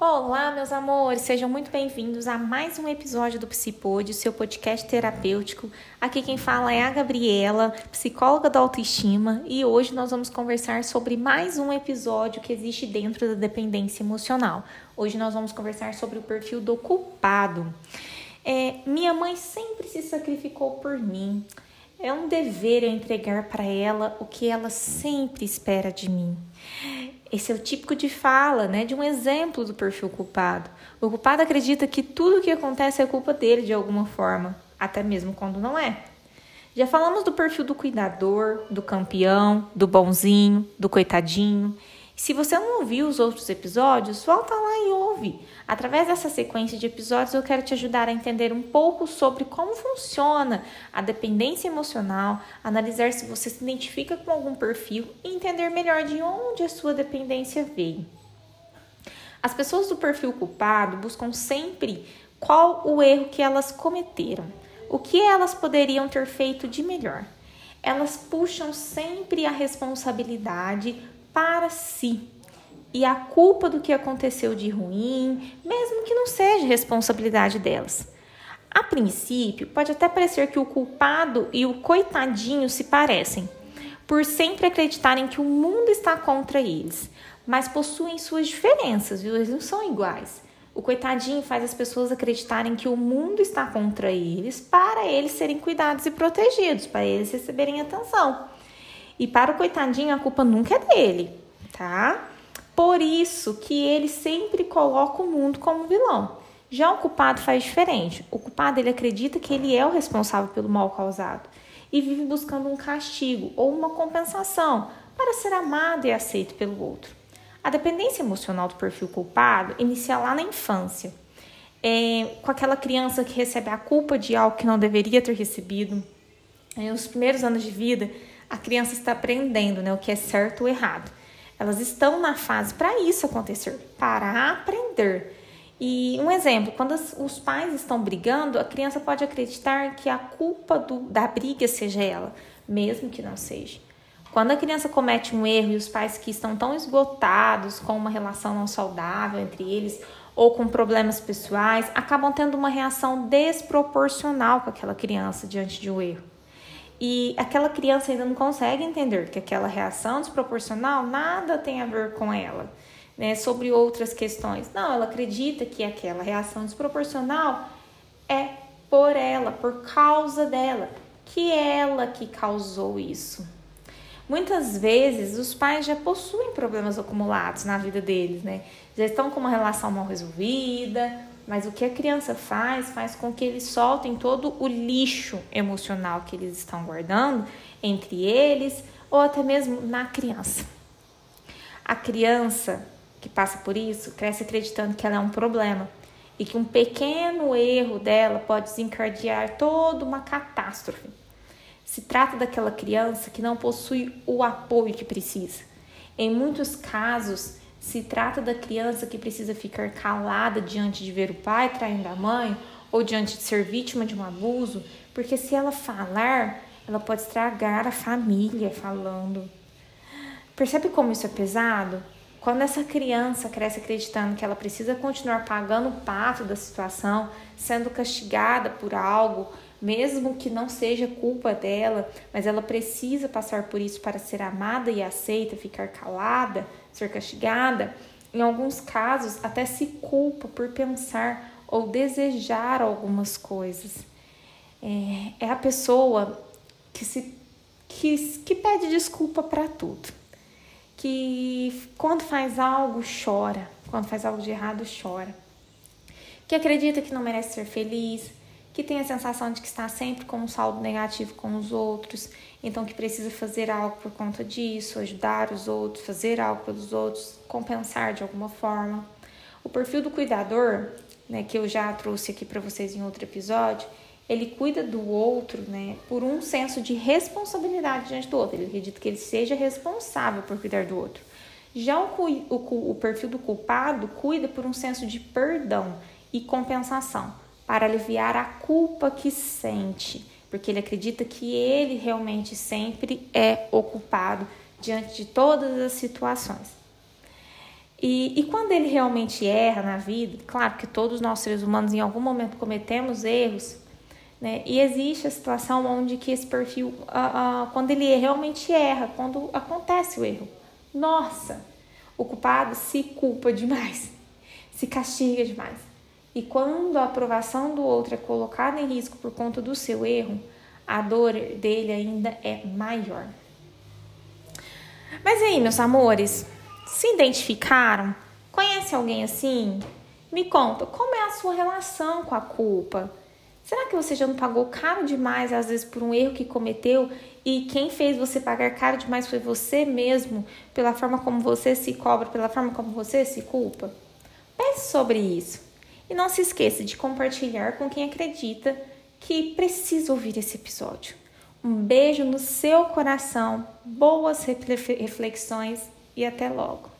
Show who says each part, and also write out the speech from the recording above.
Speaker 1: Olá, meus amores, sejam muito bem-vindos a mais um episódio do Psipod, seu podcast terapêutico. Aqui quem fala é a Gabriela, psicóloga da autoestima, e hoje nós vamos conversar sobre mais um episódio que existe dentro da dependência emocional. Hoje nós vamos conversar sobre o perfil do culpado. É, minha mãe sempre se sacrificou por mim. É um dever eu entregar para ela o que ela sempre espera de mim. Esse é o típico de fala, né, de um exemplo do perfil culpado. O culpado acredita que tudo o que acontece é culpa dele de alguma forma, até mesmo quando não é. Já falamos do perfil do cuidador, do campeão, do bonzinho, do coitadinho. Se você não ouviu os outros episódios, volta lá e ouve. Através dessa sequência de episódios, eu quero te ajudar a entender um pouco sobre como funciona a dependência emocional, analisar se você se identifica com algum perfil e entender melhor de onde a sua dependência veio. As pessoas do perfil culpado buscam sempre qual o erro que elas cometeram, o que elas poderiam ter feito de melhor. Elas puxam sempre a responsabilidade para si e a culpa do que aconteceu de ruim, mesmo que não seja responsabilidade delas. A princípio, pode até parecer que o culpado e o coitadinho se parecem, por sempre acreditarem que o mundo está contra eles, mas possuem suas diferenças, viu? Eles não são iguais. O coitadinho faz as pessoas acreditarem que o mundo está contra eles para eles serem cuidados e protegidos, para eles receberem atenção. E para o coitadinho, a culpa nunca é dele, tá? Por isso que ele sempre coloca o mundo como vilão. Já o culpado faz diferente. O culpado ele acredita que ele é o responsável pelo mal causado e vive buscando um castigo ou uma compensação para ser amado e aceito pelo outro. A dependência emocional do perfil culpado inicia lá na infância, é, com aquela criança que recebe a culpa de algo que não deveria ter recebido. É, nos primeiros anos de vida, a criança está aprendendo né, o que é certo ou errado. Elas estão na fase para isso acontecer, para aprender. E um exemplo, quando os pais estão brigando, a criança pode acreditar que a culpa do, da briga seja ela, mesmo que não seja. Quando a criança comete um erro e os pais que estão tão esgotados com uma relação não saudável entre eles ou com problemas pessoais, acabam tendo uma reação desproporcional com aquela criança diante de um erro. E aquela criança ainda não consegue entender que aquela reação desproporcional nada tem a ver com ela, né? Sobre outras questões. Não, ela acredita que aquela reação desproporcional é por ela, por causa dela, que ela que causou isso. Muitas vezes os pais já possuem problemas acumulados na vida deles, né? Já estão com uma relação mal resolvida, mas o que a criança faz, faz com que eles soltem todo o lixo emocional que eles estão guardando entre eles ou até mesmo na criança. A criança que passa por isso cresce acreditando que ela é um problema e que um pequeno erro dela pode desencadear toda uma catástrofe. Se trata daquela criança que não possui o apoio que precisa. Em muitos casos, se trata da criança que precisa ficar calada diante de ver o pai traindo a mãe ou diante de ser vítima de um abuso, porque se ela falar, ela pode estragar a família falando. Percebe como isso é pesado? Quando essa criança cresce acreditando que ela precisa continuar pagando o pato da situação, sendo castigada por algo, mesmo que não seja culpa dela, mas ela precisa passar por isso para ser amada e aceita, ficar calada, ser castigada, em alguns casos até se culpa por pensar ou desejar algumas coisas. É, é a pessoa que se que, que pede desculpa para tudo, que quando faz algo chora, quando faz algo de errado chora, que acredita que não merece ser feliz, que tem a sensação de que está sempre com um saldo negativo com os outros, então que precisa fazer algo por conta disso, ajudar os outros, fazer algo pelos outros, compensar de alguma forma. O perfil do cuidador, né, que eu já trouxe aqui para vocês em outro episódio, ele cuida do outro, né, por um senso de responsabilidade diante do outro. Ele acredita que ele seja responsável por cuidar do outro. Já o, o, o perfil do culpado cuida por um senso de perdão e compensação para aliviar a culpa que sente, porque ele acredita que ele realmente sempre é ocupado diante de todas as situações. E, e quando ele realmente erra na vida, claro que todos nós seres humanos em algum momento cometemos erros, né? E existe a situação onde que esse perfil, uh, uh, quando ele realmente erra, quando acontece o erro, nossa, o culpado se culpa demais, se castiga demais. E quando a aprovação do outro é colocada em risco por conta do seu erro, a dor dele ainda é maior. Mas aí, meus amores, se identificaram? Conhece alguém assim? Me conta, como é a sua relação com a culpa? Será que você já não pagou caro demais, às vezes, por um erro que cometeu e quem fez você pagar caro demais foi você mesmo, pela forma como você se cobra, pela forma como você se culpa? Pense sobre isso. E não se esqueça de compartilhar com quem acredita que precisa ouvir esse episódio. Um beijo no seu coração, boas reflexões e até logo.